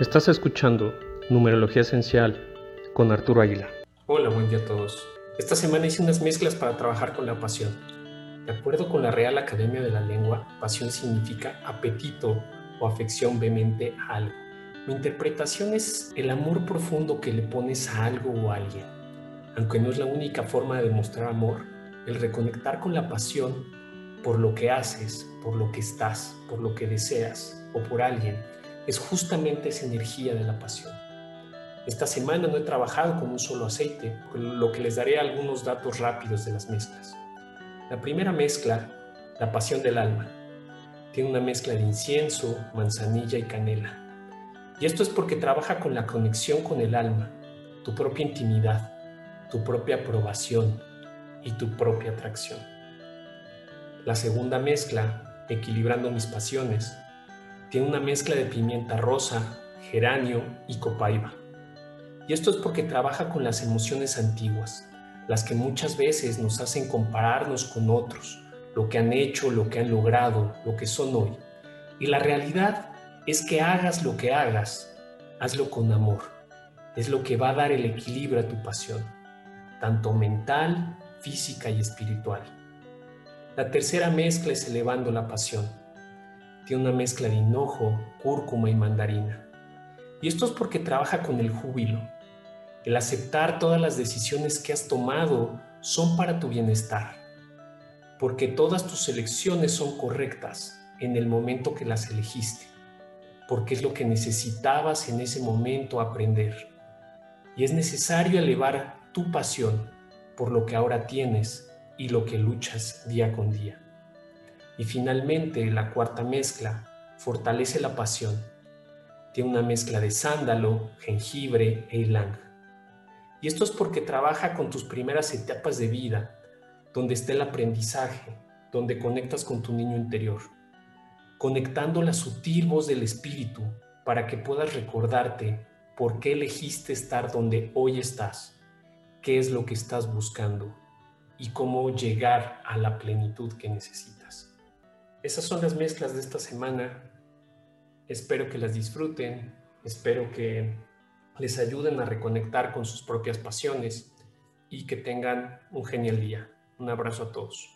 Estás escuchando Numerología Esencial con Arturo Aguilar. Hola, buen día a todos. Esta semana hice unas mezclas para trabajar con la pasión. De acuerdo con la Real Academia de la Lengua, pasión significa apetito o afección vehemente a algo. Mi interpretación es el amor profundo que le pones a algo o a alguien. Aunque no es la única forma de demostrar amor, el reconectar con la pasión por lo que haces, por lo que estás, por lo que deseas o por alguien es justamente esa energía de la pasión. Esta semana no he trabajado con un solo aceite, con lo que les daré algunos datos rápidos de las mezclas. La primera mezcla, la pasión del alma, tiene una mezcla de incienso, manzanilla y canela. Y esto es porque trabaja con la conexión con el alma, tu propia intimidad, tu propia aprobación y tu propia atracción. La segunda mezcla, equilibrando mis pasiones, tiene una mezcla de pimienta rosa, geranio y copaiba. Y esto es porque trabaja con las emociones antiguas, las que muchas veces nos hacen compararnos con otros, lo que han hecho, lo que han logrado, lo que son hoy. Y la realidad es que hagas lo que hagas, hazlo con amor. Es lo que va a dar el equilibrio a tu pasión, tanto mental, física y espiritual. La tercera mezcla es elevando la pasión tiene una mezcla de hinojo, cúrcuma y mandarina. Y esto es porque trabaja con el júbilo. El aceptar todas las decisiones que has tomado son para tu bienestar. Porque todas tus elecciones son correctas en el momento que las elegiste. Porque es lo que necesitabas en ese momento aprender. Y es necesario elevar tu pasión por lo que ahora tienes y lo que luchas día con día. Y finalmente, la cuarta mezcla fortalece la pasión. Tiene una mezcla de sándalo, jengibre e ylang. Y esto es porque trabaja con tus primeras etapas de vida, donde está el aprendizaje, donde conectas con tu niño interior, conectando la sutil voz del espíritu para que puedas recordarte por qué elegiste estar donde hoy estás, qué es lo que estás buscando y cómo llegar a la plenitud que necesitas. Esas son las mezclas de esta semana. Espero que las disfruten, espero que les ayuden a reconectar con sus propias pasiones y que tengan un genial día. Un abrazo a todos.